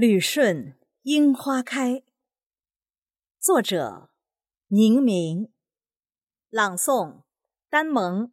旅顺樱花开，作者宁明，朗诵丹蒙。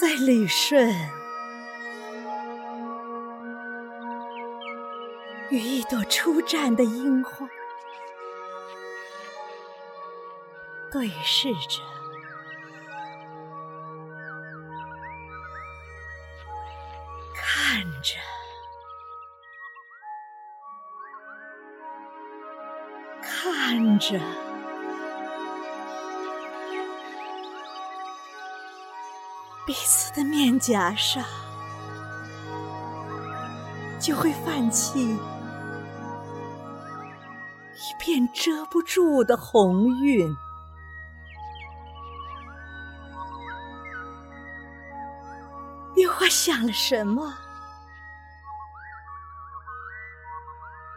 在旅顺，与一朵初绽的樱花对视着，看着。彼此的面颊上，就会泛起一片遮不住的红晕。你花想了什么？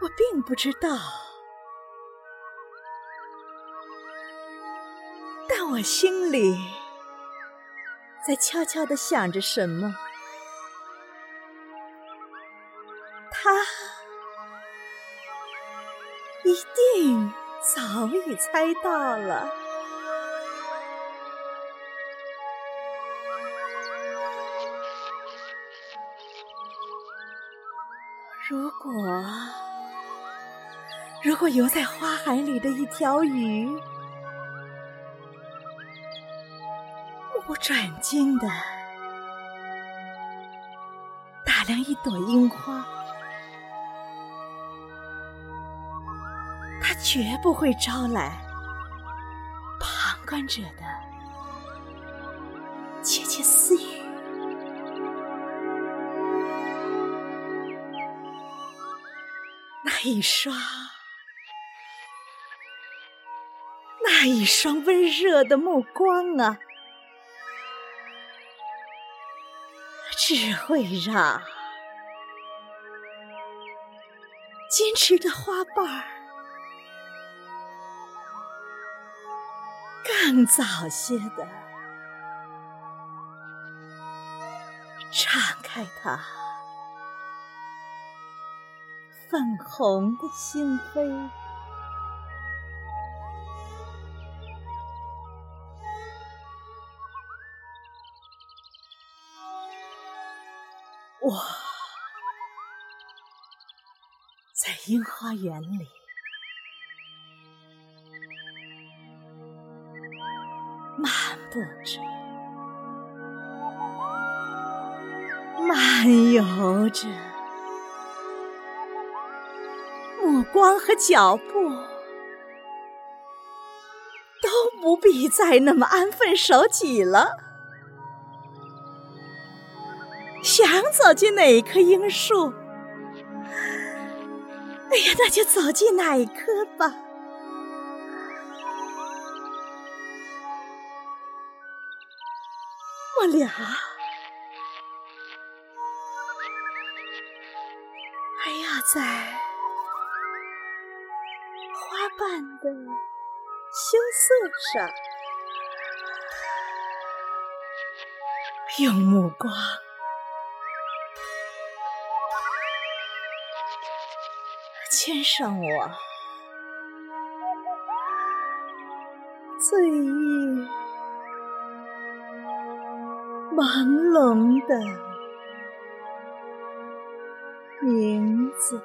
我并不知道，我心里。在悄悄地想着什么？他一定早已猜到了。如果，如果游在花海里的一条鱼。我转睛的打量一朵樱花，它绝不会招来旁观者的窃窃私语。那一双，那一双温热的目光啊！只会让坚持的花瓣儿更早些的敞开它粉红的心扉。我在樱花园里漫步着，漫游着，目光和脚步都不必再那么安分守己了。想走进哪一棵樱树，哎呀，那就走进哪一棵吧。我俩还要在花瓣的羞涩上用目光。牵上我醉意朦胧的名字。